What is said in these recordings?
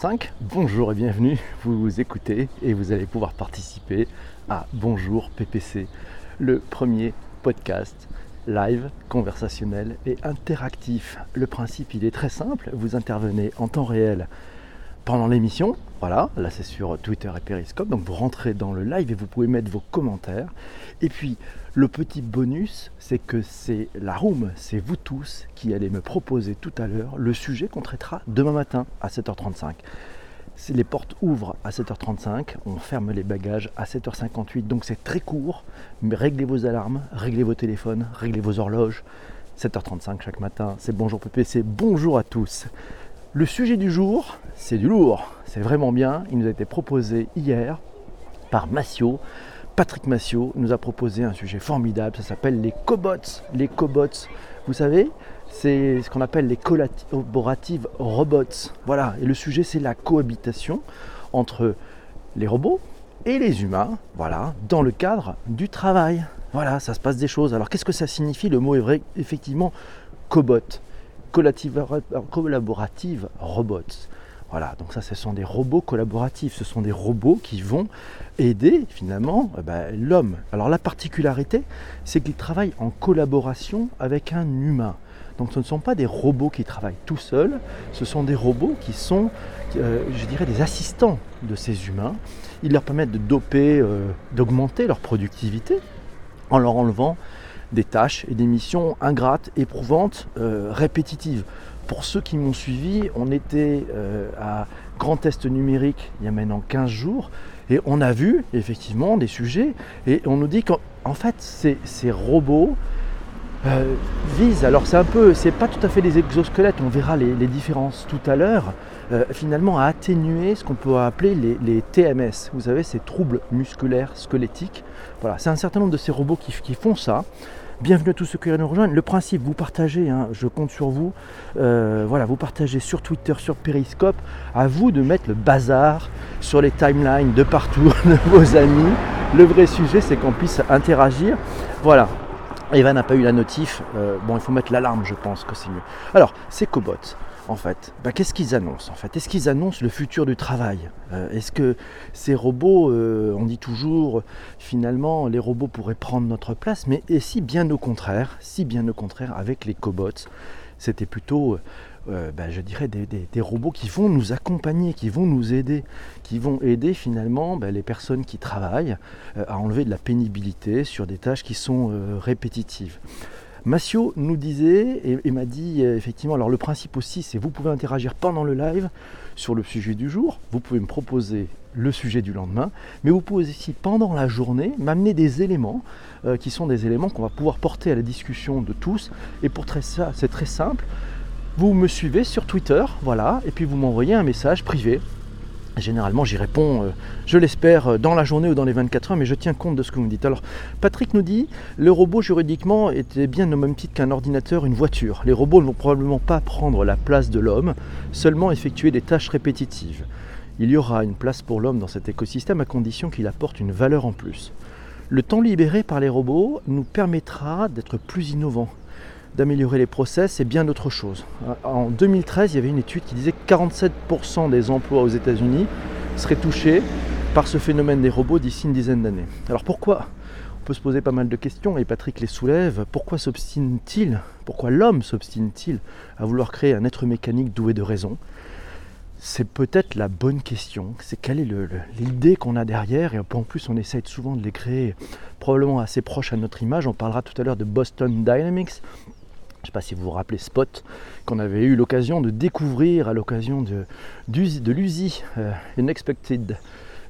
5. Bonjour et bienvenue, vous écoutez et vous allez pouvoir participer à Bonjour PPC, le premier podcast live, conversationnel et interactif. Le principe il est très simple, vous intervenez en temps réel pendant l'émission, voilà, là c'est sur Twitter et Periscope, donc vous rentrez dans le live et vous pouvez mettre vos commentaires. Et puis le petit bonus, c'est que c'est la room, c'est vous tous qui allez me proposer tout à l'heure le sujet qu'on traitera demain matin à 7h35. Les portes ouvrent à 7h35, on ferme les bagages à 7h58, donc c'est très court, mais réglez vos alarmes, réglez vos téléphones, réglez vos horloges. 7h35 chaque matin, c'est bonjour PPC, bonjour à tous. Le sujet du jour, c'est du lourd, c'est vraiment bien. Il nous a été proposé hier par Massio. Patrick Massio nous a proposé un sujet formidable, ça s'appelle les cobots. Les cobots, vous savez, c'est ce qu'on appelle les collaboratives robots. Voilà, et le sujet c'est la cohabitation entre les robots et les humains, voilà, dans le cadre du travail. Voilà, ça se passe des choses. Alors qu'est-ce que ça signifie? Le mot est vrai, effectivement, cobot collaborative robots. Voilà, donc ça, ce sont des robots collaboratifs, ce sont des robots qui vont aider finalement eh ben, l'homme. Alors la particularité, c'est qu'ils travaillent en collaboration avec un humain. Donc ce ne sont pas des robots qui travaillent tout seuls, ce sont des robots qui sont, euh, je dirais, des assistants de ces humains. Ils leur permettent de doper, euh, d'augmenter leur productivité en leur enlevant des tâches et des missions ingrates, éprouvantes, euh, répétitives. Pour ceux qui m'ont suivi, on était euh, à Grand Test numérique il y a maintenant 15 jours et on a vu effectivement des sujets et on nous dit qu'en fait ces, robots euh, visent, alors c'est un peu, c'est pas tout à fait des exosquelettes, on verra les, différences tout à l'heure, finalement à atténuer ce qu'on peut appeler les, TMS, vous savez, ces troubles musculaires squelettiques. Voilà, c'est un certain nombre de ces robots qui, qui font ça. Bienvenue à tous ceux qui nous rejoindre. Le principe, vous partagez, hein, je compte sur vous. Euh, voilà, vous partagez sur Twitter, sur Periscope. À vous de mettre le bazar sur les timelines de partout de vos amis. Le vrai sujet, c'est qu'on puisse interagir. Voilà. Evan n'a pas eu la notif. Euh, bon, il faut mettre l'alarme, je pense que c'est mieux. Alors, c'est Cobot en fait. Bah, Qu'est-ce qu'ils annoncent en fait? Est-ce qu'ils annoncent le futur du travail? Euh, Est-ce que ces robots, euh, on dit toujours finalement les robots pourraient prendre notre place, mais si bien au contraire, si bien au contraire avec les cobots, c'était plutôt euh, bah, je dirais des, robots qui vont nous accompagner, qui vont nous aider, qui vont aider finalement bah, les personnes qui travaillent à enlever de la pénibilité sur des tâches qui sont répétitives. Massio nous disait et, m'a dit euh, effectivement, alors le principe aussi c'est vous pouvez interagir pendant le live sur le sujet du jour, vous pouvez me proposer le sujet du lendemain, mais vous pouvez aussi pendant la journée m'amener des éléments euh, qui sont des éléments qu'on va pouvoir porter à la discussion de tous. Et pour ça, c'est très simple. Vous me suivez sur Twitter, voilà, et puis vous m'envoyez un message privé Généralement, j'y réponds, euh, je l'espère, euh, dans la journée ou dans les 24 heures, mais je tiens compte de ce que vous me dites. Alors, Patrick nous dit, le robot juridiquement était bien au même titre qu'un ordinateur, une voiture. Les robots ne vont probablement pas prendre la place de l'homme, seulement effectuer des tâches répétitives. Il y aura une place pour l'homme dans cet écosystème à condition qu'il apporte une valeur en plus. Le temps libéré par les robots nous permettra d'être plus innovants, d'améliorer les process, c'est bien d'autres choses. En 2013, il y avait une étude qui disait que 47% des emplois aux États-Unis seraient touchés par ce phénomène des robots d'ici une dizaine d'années. Alors pourquoi? On peut se poser pas mal de questions et Patrick les soulève. Pourquoi s'obstine-t-il? Pourquoi l'homme s'obstine-t-il à vouloir créer un être mécanique doué de raison? C'est peut-être la bonne question. C'est quelle est l'idée qu'on a derrière Et en plus, on essaye souvent de les créer probablement assez proches à notre image. On parlera tout à l'heure de Boston Dynamics, je ne sais pas si vous vous rappelez Spot, qu'on avait eu l'occasion de découvrir à l'occasion de, de l'USI, euh, Unexpected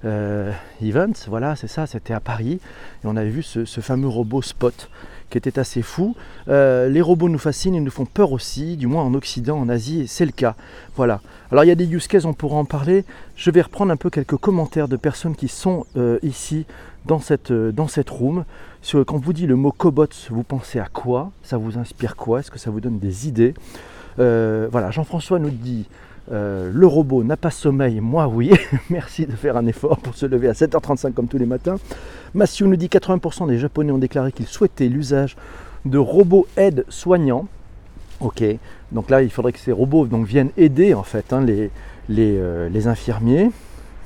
euh, Event. Voilà, c'est ça, c'était à Paris. Et on avait vu ce, fameux robot Spot qui était assez fou. Euh, les robots nous fascinent et nous font peur aussi, du moins en Occident, en Asie, c'est le cas. Voilà. Alors il y a des use cases, on pourra en parler. Je vais reprendre un peu quelques commentaires de personnes qui sont ici dans cette, dans cette room quand vous dit le mot cobot, vous pensez à quoi? Ça vous inspire quoi? Est-ce que ça vous donne des idées? Euh, Voilà, Jean-François nous dit euh, le robot n'a pas sommeil, moi oui. Merci de faire un effort pour se lever à 7h35 comme tous les matins. Massieu nous dit 80% des Japonais ont déclaré qu'ils souhaitaient l'usage de robots aides soignants. Ok, donc là il faudrait que ces robots donc, viennent aider en fait hein, les, les, infirmiers.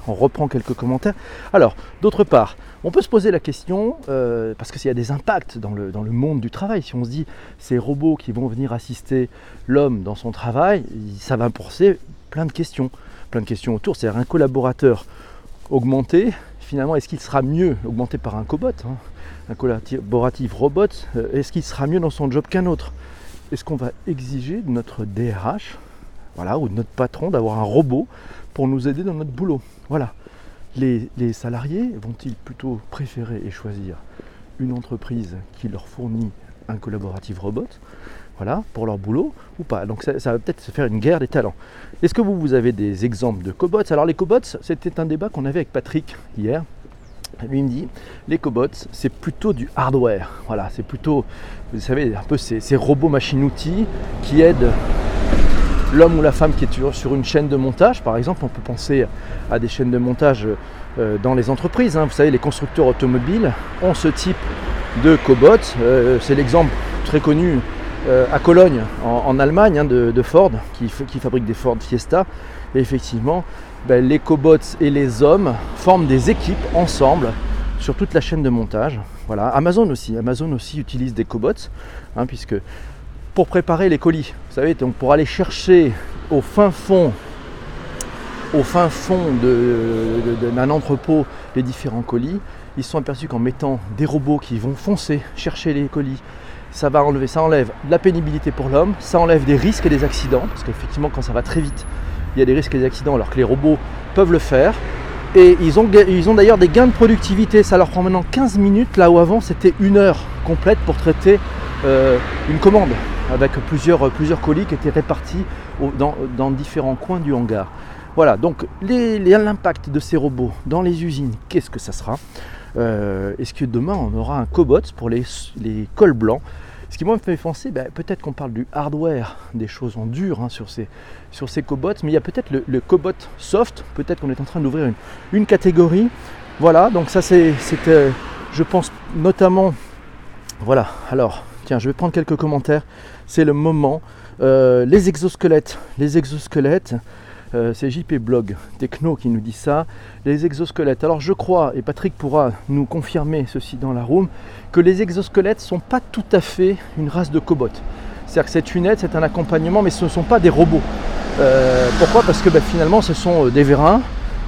On reprend quelques commentaires. Alors, d'autre part, on peut se poser la question, parce qu'il y a des impacts dans le, monde du travail, si on se dit ces robots qui vont venir assister l'homme dans son travail, ça va pousser plein de questions. Plein de questions autour. C'est-à-dire un collaborateur augmenté, finalement, est-ce qu'il sera mieux augmenté par un cobot, hein, un collaboratif robot euh, Est-ce qu'il sera mieux dans son job qu'un autre? Est-ce qu'on va exiger de notre DRH voilà, ou notre patron d'avoir un robot pour nous aider dans notre boulot Voilà. Les, salariés vont-ils plutôt préférer et choisir une entreprise qui leur fournit un collaboratif robot voilà, pour leur boulot ou pas? Donc ça, va peut-être se faire une guerre des talents. Est-ce que vous, vous avez des exemples de cobots? Alors les cobots, c'était un débat qu'on avait avec Patrick hier. Lui me dit, les cobots, c'est plutôt du hardware. Voilà, c'est plutôt, vous savez, un peu ces, robots machines-outils qui aident l'homme ou la femme qui est sur une chaîne de montage. Par exemple, on peut penser à des chaînes de montage euh, dans les entreprises. Hein. Vous savez, les constructeurs automobiles ont ce type de cobots. Euh, c'est l'exemple très connu euh, à Cologne, en, Allemagne, hein, de, Ford, qui, fabrique des Ford Fiesta. Et effectivement, ben, les cobots et les hommes forment des équipes ensemble sur toute la chaîne de montage. Voilà. Amazon aussi, Amazon aussi utilise des cobots, hein, puisque pour préparer les colis, vous savez, donc pour aller chercher au fin fond, au fin fond d'un entrepôt les différents colis, ils sont aperçus qu'en mettant des robots qui vont foncer chercher les colis ça va enlever, ça enlève de la pénibilité pour l'homme, ça enlève des risques et des accidents, parce qu'effectivement quand ça va très vite, il y a des risques et des accidents alors que les robots peuvent le faire. Et ils ont, ils ont d'ailleurs des gains de productivité, ça leur prend maintenant 15 minutes, là où avant c'était une heure complète pour traiter euh, une commande, avec plusieurs, plusieurs colis qui étaient répartis dans, différents coins du hangar. Voilà, donc l'impact de ces robots dans les usines, qu'est-ce que ça sera? Euh, Est-ce que demain on aura un cobot pour les, les cols blancs? Ce qui moi me fait penser, ben, peut-être qu'on parle du hardware, des choses en dur hein, sur, ces, sur ces cobots, mais il y a peut-être le, cobot soft, peut-être qu'on est en train d'ouvrir une, catégorie. Voilà, donc ça c'est, euh, je pense notamment, voilà, alors, tiens, je vais prendre quelques commentaires, c'est le moment. Euh, les exosquelettes, les exosquelettes, euh, c'est JP Blog Techno qui nous dit ça. Les exosquelettes. Alors je crois, et Patrick pourra nous confirmer ceci dans la room, que les exosquelettes ne sont pas tout à fait une race de cobots. C'est-à-dire que cette lunette, c'est un accompagnement, mais ce ne sont pas des robots. Euh, pourquoi? Parce que ben, finalement, ce sont des vérins.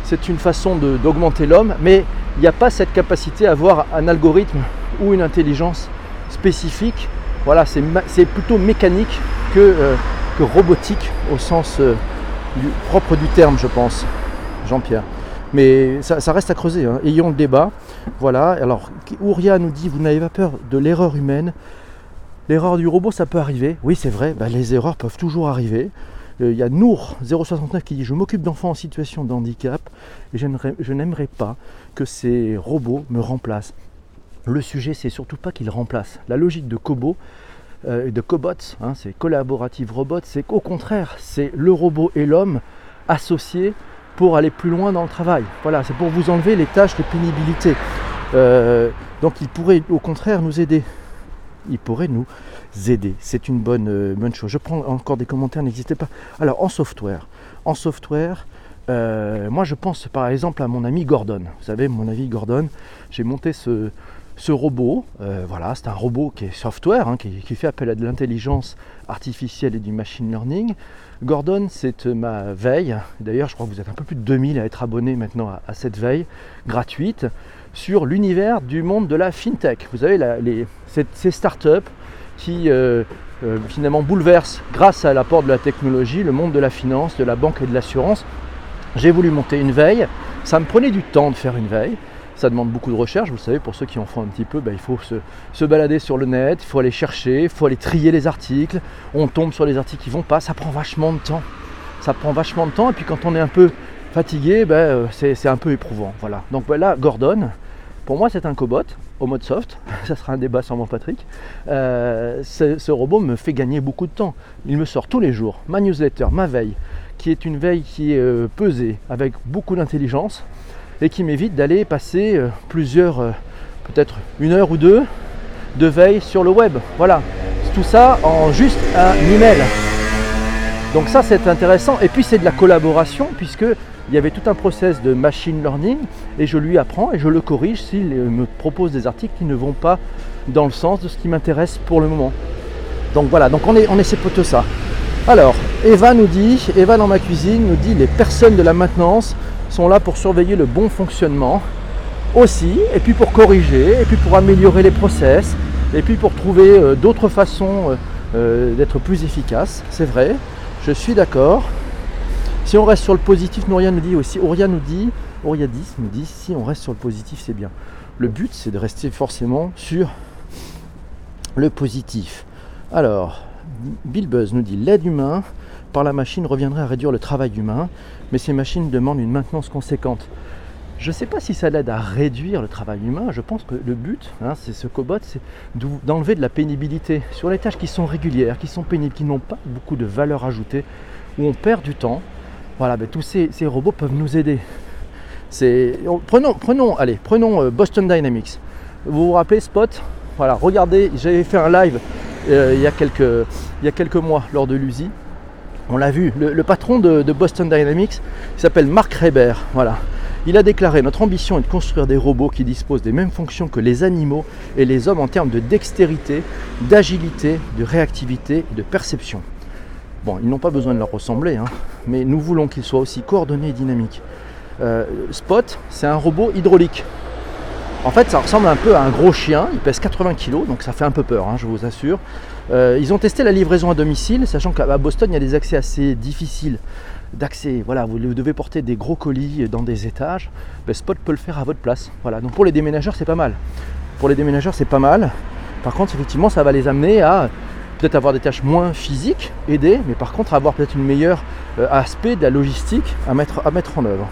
C'est une façon d'augmenter l'homme, mais il n'y a pas cette capacité à avoir un algorithme ou une intelligence spécifique. Voilà, c'est plutôt mécanique que, que robotique au sens propre du terme, je pense, Jean-Pierre. Mais ça, reste à creuser. Hein. Ayons le débat. Voilà. Alors, Ouria nous dit Vous n'avez pas peur de l'erreur humaine L'erreur du robot, ça peut arriver. Oui, c'est vrai. Bah, les erreurs peuvent toujours arriver. Euh, il y a Nour 069 qui dit Je m'occupe d'enfants en situation de handicap et je n'aimerais pas que ces robots me remplacent. Le sujet, c'est surtout pas qu'ils remplacent. La logique de Kobo, euh, de cobots, hein, c'est collaborative robot, c'est qu'au contraire, c'est le robot et l'homme associés pour aller plus loin dans le travail. Voilà, c'est pour vous enlever les tâches de pénibilité. Euh, donc il pourrait au contraire nous aider. Il pourrait nous aider. C'est une bonne, euh, bonne chose. Je prends encore des commentaires, n'hésitez pas. Alors en software, en software, moi je pense par exemple à mon ami Gordon. Vous savez, mon ami Gordon, j'ai monté ce, ce robot, euh, voilà, c'est un robot qui est software, hein, qui, fait appel à de l'intelligence artificielle et du machine learning. Gordon, c'est ma veille. D'ailleurs, je crois que vous êtes un peu plus de 2000 à être abonnés maintenant à, cette veille gratuite sur l'univers du monde de la fintech. Vous savez, les, ces, startups qui euh, euh, finalement bouleversent, grâce à l'apport de la technologie, le monde de la finance, de la banque et de l'assurance. J'ai voulu monter une veille. Ça me prenait du temps de faire une veille. Ça demande beaucoup de recherche, vous savez, pour ceux qui en font un petit peu, ben, il faut se, balader sur le net, il faut aller chercher, il faut aller trier les articles, on tombe sur les articles qui vont pas, ça prend vachement de temps. Ça prend vachement de temps, et puis quand on est un peu fatigué, ben, euh, c'est un peu éprouvant. Voilà. Donc voilà, Gordon, pour moi c'est un cobot au mode soft, ça sera un débat sur mon Patrick. Euh, ce, robot me fait gagner beaucoup de temps. Il me sort tous les jours ma newsletter, ma veille, qui est une veille qui est euh, pesée avec beaucoup d'intelligence et qui m'évite d'aller passer euh, plusieurs, euh, peut-être une heure ou deux de veille sur le web. Voilà, tout ça en juste un email. Donc ça c'est intéressant. Et puis c'est de la collaboration puisque il y avait tout un process de machine learning et je lui apprends et je le corrige s'il me propose des articles qui ne vont pas dans le sens de ce qui m'intéresse pour le moment. Donc voilà, donc on est, on plutôt ça. Alors, Eva nous dit, Eva dans ma cuisine nous dit les personnes de la maintenance sont là pour surveiller le bon fonctionnement aussi, et puis pour corriger, et puis pour améliorer les process, et puis pour trouver euh, d'autres façons euh, euh, d'être plus efficace. C'est vrai, je suis d'accord. Si on reste sur le positif, Nouria nous dit aussi, Auria nous dit, Oriadis nous dit, si on reste sur le positif, c'est bien. Le but, c'est de rester forcément sur le positif. Alors, Bill Buzz nous dit l'aide humaine par la machine reviendrait à réduire le travail humain, mais ces machines demandent une maintenance conséquente. Je ne sais pas si ça l'aide à réduire le travail humain. Je pense que le but, hein, c'est ce cobot, c'est d'enlever de la pénibilité sur les tâches qui sont régulières, qui sont pénibles, qui n'ont pas beaucoup de valeur ajoutée, où on perd du temps. Voilà, ben, tous ces, robots peuvent nous aider. Prenons, prenons, allez, prenons euh, Boston Dynamics. Vous vous rappelez Spot? Voilà, regardez, j'avais fait un live euh, il, y a quelques, il y a quelques mois lors de l'USI. On l'a vu, le, patron de, Boston Dynamics s'appelle Mark Reber. Voilà. Il a déclaré Notre ambition est de construire des robots qui disposent des mêmes fonctions que les animaux et les hommes en termes de dextérité, d'agilité, de réactivité et de perception. Bon, ils n'ont pas besoin de leur ressembler, hein, mais nous voulons qu'ils soient aussi coordonnés et dynamiques. Euh, Spot, c'est un robot hydraulique. En fait, ça ressemble un peu à un gros chien, il pèse 80 kg, donc ça fait un peu peur, hein, je vous assure. Euh, ils ont testé la livraison à domicile, sachant qu'à Boston, il y a des accès assez difficiles d'accès. Voilà, vous devez porter des gros colis dans des étages. Ben, Spot peut le faire à votre place. Voilà, donc pour les déménageurs, c'est pas mal. Pour les déménageurs, c'est pas mal. Par contre, effectivement, ça va les amener à peut-être avoir des tâches moins physiques, aider, mais par contre avoir peut-être une meilleure euh, aspect de la logistique à mettre, à mettre en œuvre.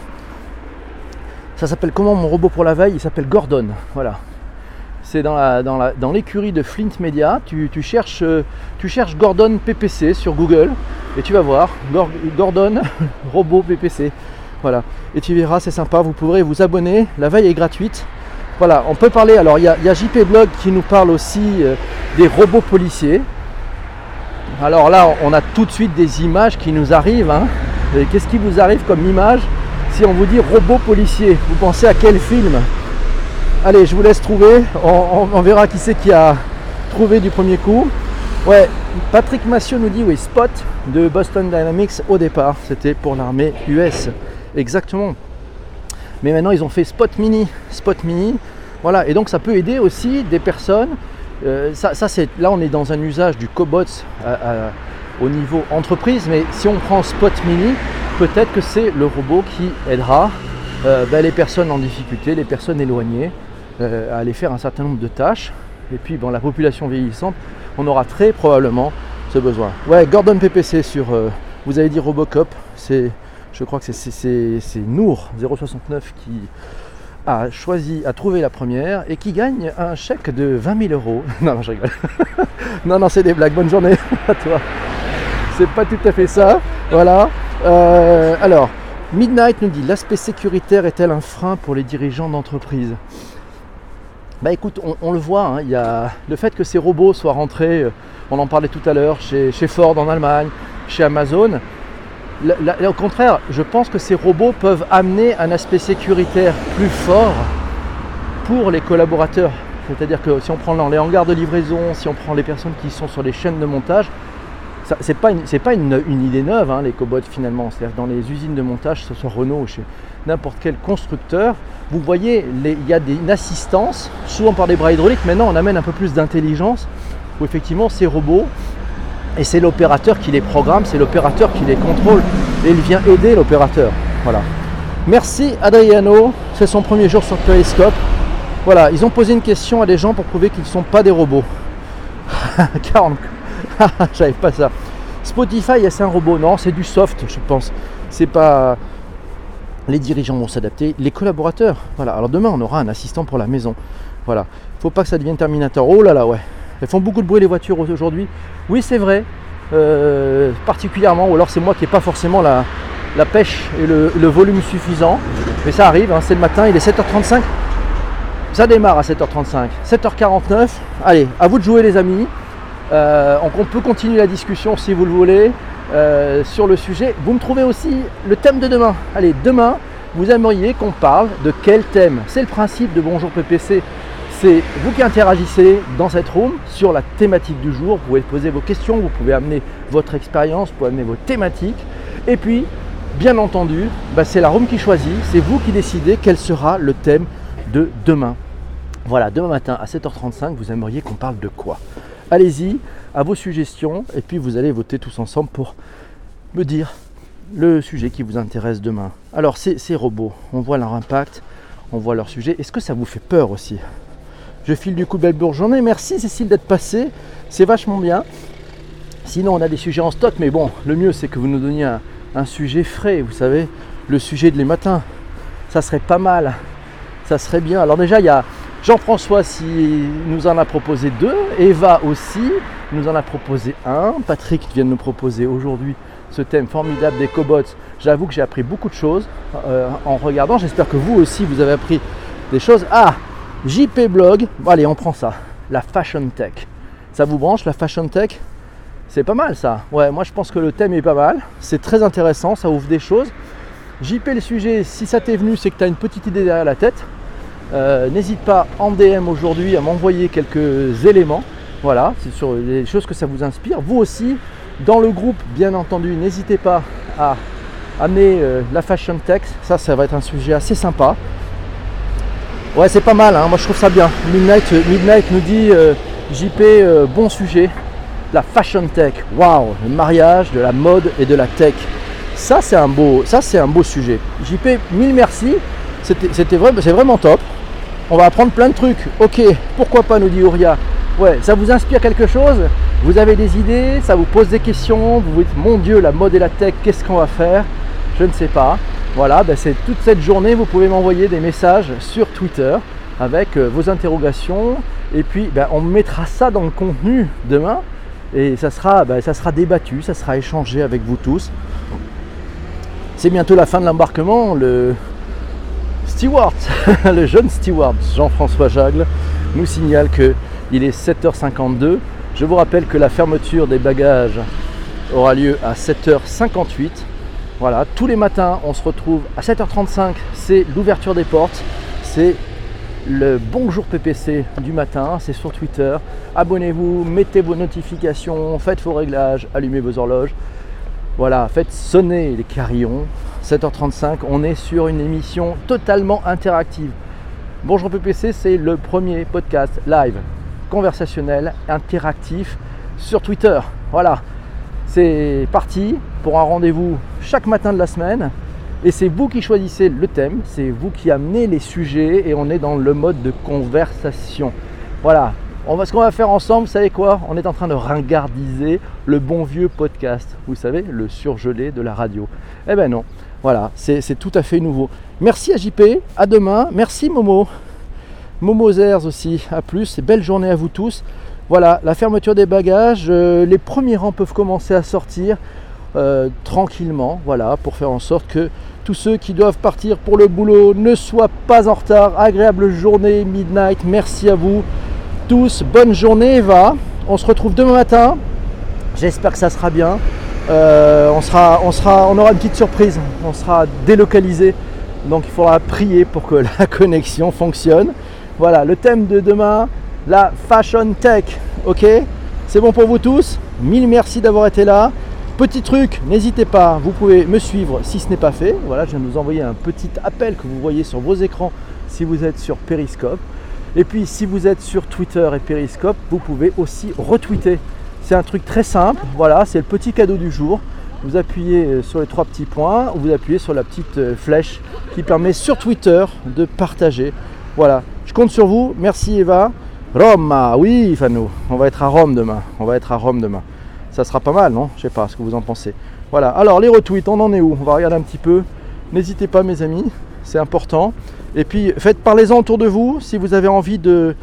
Ça s'appelle comment mon robot pour la veille? Il s'appelle Gordon. Voilà. C'est dans, la, dans, l'écurie de Flint Media. Tu, cherches, euh, tu cherches Gordon PPC sur Google et tu vas voir Gordon robot PPC. Voilà. Et tu verras, c'est sympa. Vous pourrez vous abonner. La veille est gratuite. Voilà, on peut parler. Alors, il y, a JP Blog qui nous parle aussi euh, des robots policiers. Alors là, on a tout de suite des images qui nous arrivent. Hein. Qu'est-ce qui vous arrive comme image? Si on vous dit robot policier, vous pensez à quel film? Allez, je vous laisse trouver. On, verra qui c'est qui a trouvé du premier coup. Ouais, Patrick Massieu nous dit oui, Spot de Boston Dynamics au départ, c'était pour l'armée US. Exactement. Mais maintenant ils ont fait Spot Mini. Spot Mini. Voilà, et donc ça peut aider aussi des personnes. Euh, ça, c'est là on est dans un usage du cobots au niveau entreprise, mais si on prend Spot Mini, peut-être que c'est le robot qui aidera euh, ben, les personnes en difficulté, les personnes éloignées, euh, à aller faire un certain nombre de tâches. Et puis, la population vieillissante, on aura très probablement ce besoin. Ouais, Gordon PPC sur, euh, vous avez dit Robocop, c'est, je crois que c'est Nour 069 qui a choisi, a trouvé la première et qui gagne un chèque de 20 000 euros. non, je rigole. non, non, c'est des blagues. Bonne journée à toi. C'est pas tout à fait ça. Voilà. Euh, alors, Midnight nous dit l'aspect sécuritaire est-elle un frein pour les dirigeants d'entreprise Bah écoute, on, le voit, hein, y a le fait que ces robots soient rentrés, euh, on en parlait tout à l'heure, chez, Ford en Allemagne, chez Amazon. au contraire, je pense que ces robots peuvent amener un aspect sécuritaire plus fort pour les collaborateurs. C'est-à-dire que si on prend les hangars de livraison, si on prend les personnes qui sont sur les chaînes de montage, pas, une, pas une, idée neuve, hein, les cobots finalement. C'est-à-dire dans les usines de montage, que ce soit Renault ou chez n'importe quel constructeur, vous voyez, il y a une assistance, souvent par des bras hydrauliques. Maintenant, on amène un peu plus d'intelligence, où effectivement, ces robots, et c'est l'opérateur qui les programme, c'est l'opérateur qui les contrôle, et il vient aider l'opérateur. Voilà. Merci Adriano, c'est son premier jour sur Periscope. Voilà, ils ont posé une question à des gens pour prouver qu'ils ne sont pas des robots. 40 J'avais pas ça. Spotify, c'est un robot? Non, c'est du soft, je pense. C'est pas. Les dirigeants vont s'adapter, les collaborateurs. Voilà. Alors demain, on aura un assistant pour la maison. Voilà. Faut pas que ça devienne Terminator. Oh là là, ouais. Elles font beaucoup de bruit les voitures aujourd'hui. Oui, c'est vrai. Euh, particulièrement, ou alors c'est moi qui n'ai pas forcément la, pêche et le, volume suffisant. Mais ça arrive, hein. c'est le matin, il est 7h35. Ça démarre à 7h35. 7h49. Allez, à vous de jouer les amis. Euh, on peut continuer la discussion si vous le voulez. euh, sur le sujet. Vous me trouvez aussi le thème de demain. Allez, demain, vous aimeriez qu'on parle de quel thème? C'est le principe de Bonjour PPC. C'est vous qui interagissez dans cette room sur la thématique du jour. Vous pouvez poser vos questions, vous pouvez amener votre expérience, vous pouvez amener vos thématiques. Et puis, bien entendu, bah, c'est la room qui choisit. C'est vous qui décidez quel sera le thème de demain. Voilà, demain matin à 7h35, vous aimeriez qu'on parle de quoi? Allez-y, à vos suggestions, et puis vous allez voter tous ensemble pour me dire le sujet qui vous intéresse demain. Alors, ces, robots, on voit leur impact, on voit leur sujet. Est-ce que ça vous fait peur aussi? Je file du coup belle journée. Merci Cécile d'être passée, c'est vachement bien. Sinon, on a des sujets en stock, mais bon, le mieux c'est que vous nous donniez un sujet frais, vous savez, le sujet de les matins. Ça serait pas mal, ça serait bien. Alors déjà, il y a Jean-François qui nous en a proposé deux, Eva aussi nous en a proposé un, Patrick vient de nous proposer aujourd'hui ce thème formidable des cobots. J'avoue que j'ai appris beaucoup de choses euh, en regardant. J'espère que vous aussi vous avez appris des choses. Ah, JP Blog. Bon, allez, on prend ça. La Fashion Tech. Ça vous branche la Fashion Tech? C'est pas mal ça. Ouais, moi je pense que le thème est pas mal. C'est très intéressant, ça ouvre des choses. JP le sujet, si ça t'est venu, c'est que tu une petite idée derrière la tête. Euh, n'hésite pas en DM aujourd'hui à m'envoyer quelques éléments. Voilà, c'est sur les choses que ça vous inspire. Vous aussi, dans le groupe, bien entendu, n'hésitez pas à amener euh, la fashion tech. Ça, ça va être un sujet assez sympa. Ouais, c'est pas mal, hein. moi je trouve ça bien. Midnight, euh, Midnight nous dit JP, bon sujet. La fashion tech, waouh, le mariage de la mode et de la tech. Ça, c'est un beau, sujet. JP, mille merci. C'était c'est vraiment top. On va apprendre plein de trucs. Ok, pourquoi pas, nous dit Ouria. Ouais, ça vous inspire quelque chose Vous avez des idées Ça vous pose des questions Vous vous dites, mon Dieu, la mode et la tech, qu'est-ce qu'on va faire Je ne sais pas. Voilà, ben c'est toute cette journée, vous pouvez m'envoyer des messages sur Twitter avec euh, vos interrogations. Et puis, ben, on mettra ça dans le contenu demain. Et ça sera, ben, ça sera débattu, ça sera échangé avec vous tous. C'est bientôt la fin de l'embarquement. Le, Stewart, le jeune Stewart Jean-François Jagle nous signale qu'il est 7h52. Je vous rappelle que la fermeture des bagages aura lieu à 7h58. Voilà, tous les matins, on se retrouve à 7h35, c'est l'ouverture des portes, c'est le bonjour PPC du matin, c'est sur Twitter. Abonnez-vous, mettez vos notifications, faites vos réglages, allumez vos horloges. Voilà, faites sonner les carillons, 7h35, on est sur une émission totalement interactive. Bonjour PPC, c'est le premier podcast live, conversationnel, interactif sur Twitter. Voilà, c'est parti pour un rendez-vous chaque matin de la semaine. Et c'est vous qui choisissez le thème, c'est vous qui amenez les sujets et on est dans le mode de conversation. Voilà, on va, ce qu'on va faire ensemble, vous savez quoi? On est en train de ringardiser le bon vieux podcast. Vous savez, le surgelé de la radio. Eh ben non, voilà, c'est tout à fait nouveau. Merci à JP, à demain. Merci Momo. Momo Zers aussi, à plus. Belle journée à vous tous. Voilà, la fermeture des bagages. Euh, les premiers rangs peuvent commencer à sortir euh, tranquillement. Voilà, pour faire en sorte que tous ceux qui doivent partir pour le boulot ne soient pas en retard. Agréable journée, midnight. Merci à vous tous, bonne journée Eva. On se retrouve demain matin. J'espère que ça sera bien. Euh, on, sera, on, sera, on aura une petite surprise. On sera délocalisé. Donc il faudra prier pour que la connexion fonctionne. Voilà, le thème de demain, la fashion tech. Ok? C'est bon pour vous tous? Mille merci d'avoir été là. Petit truc, n'hésitez pas, vous pouvez me suivre si ce n'est pas fait. Voilà, je viens de vous envoyer un petit appel que vous voyez sur vos écrans si vous êtes sur Periscope. Et puis si vous êtes sur Twitter et Periscope, vous pouvez aussi retweeter. C'est un truc très simple, voilà, c'est le petit cadeau du jour. Vous appuyez euh, sur les trois petits points, ou vous appuyez sur la petite euh, flèche qui permet sur Twitter de partager. Voilà, je compte sur vous. Merci Eva. Rome, oui Fanou, on va être à Rome demain. On va être à Rome demain. Ça sera pas mal, non? Je sais pas ce que vous en pensez. Voilà, alors les retweets, on en est où? On va regarder un petit peu. N'hésitez pas mes amis, c'est important. Et puis faites parlez-en autour de vous si vous avez envie de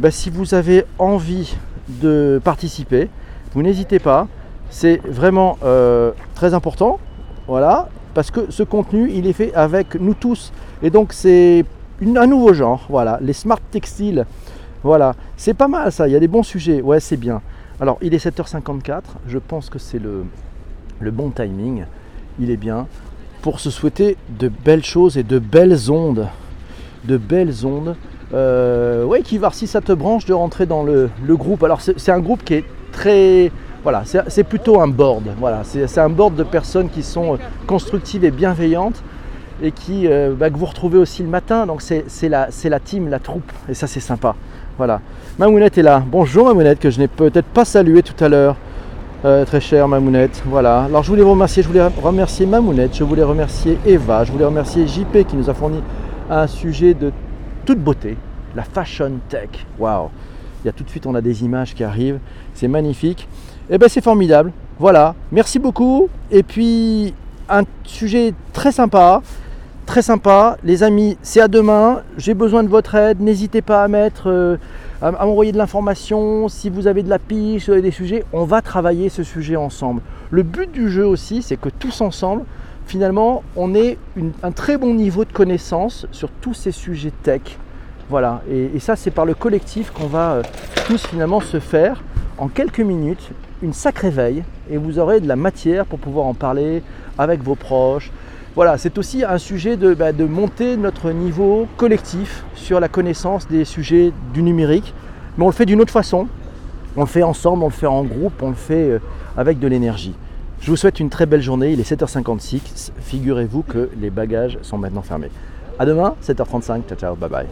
bah, si vous avez envie de participer, vous n'hésitez pas. C'est vraiment euh, très important. Voilà, parce que ce contenu, il est fait avec nous tous. Et donc c'est un nouveau genre. Voilà, les smart textiles. Voilà, c'est pas mal ça, il y a des bons sujets. Ouais, c'est bien. Alors, il est 7h54, je pense que c'est le le bon timing, il est bien pour se souhaiter de belles choses et de belles ondes. De belles ondes. Euh, ouais, Kivar, si ça te branche de rentrer dans le, groupe. Alors, c'est un groupe qui est très. Voilà, c'est plutôt un board. Voilà, c'est un board de personnes qui sont euh, constructives et bienveillantes et qui, euh, bah, que vous retrouvez aussi le matin. Donc, c'est la, la team, la troupe. Et ça, c'est sympa. Voilà. Mamounette est là. Bonjour Mamounette, que je n'ai peut-être pas salué tout à l'heure. Euh, très cher Mamounette. Voilà. Alors je voulais vous remercier, je voulais remercier Mamounette, je voulais remercier Eva, je voulais remercier JP qui nous a fourni un sujet de toute beauté, la fashion tech. Waouh Il y a tout de suite, on a des images qui arrivent, c'est magnifique. Et eh ben c'est formidable. Voilà. Merci beaucoup. Et puis un sujet très sympa très sympa. Les amis, c'est à demain. J'ai besoin de votre aide. N'hésitez pas à mettre, euh, à, m'envoyer de l'information. Si vous avez de la avez des sujets, on va travailler ce sujet ensemble. Le but du jeu aussi, c'est que tous ensemble, finalement, on ait un très bon niveau de connaissance sur tous ces sujets tech. Voilà. Et, ça, c'est par le collectif qu'on va euh, tous finalement se faire en quelques minutes une sacrée veille et vous aurez de la matière pour pouvoir en parler avec vos proches, voilà, c'est aussi un sujet bah, de, monter notre niveau collectif sur la connaissance des sujets du numérique, mais on le fait d'une autre façon. On le fait ensemble, on le fait en groupe, on le fait euh, avec de l'énergie. Je vous souhaite une très belle journée, il est 7h56, figurez-vous que les bagages sont maintenant fermés. A demain, 7h35, ciao ciao, bye bye.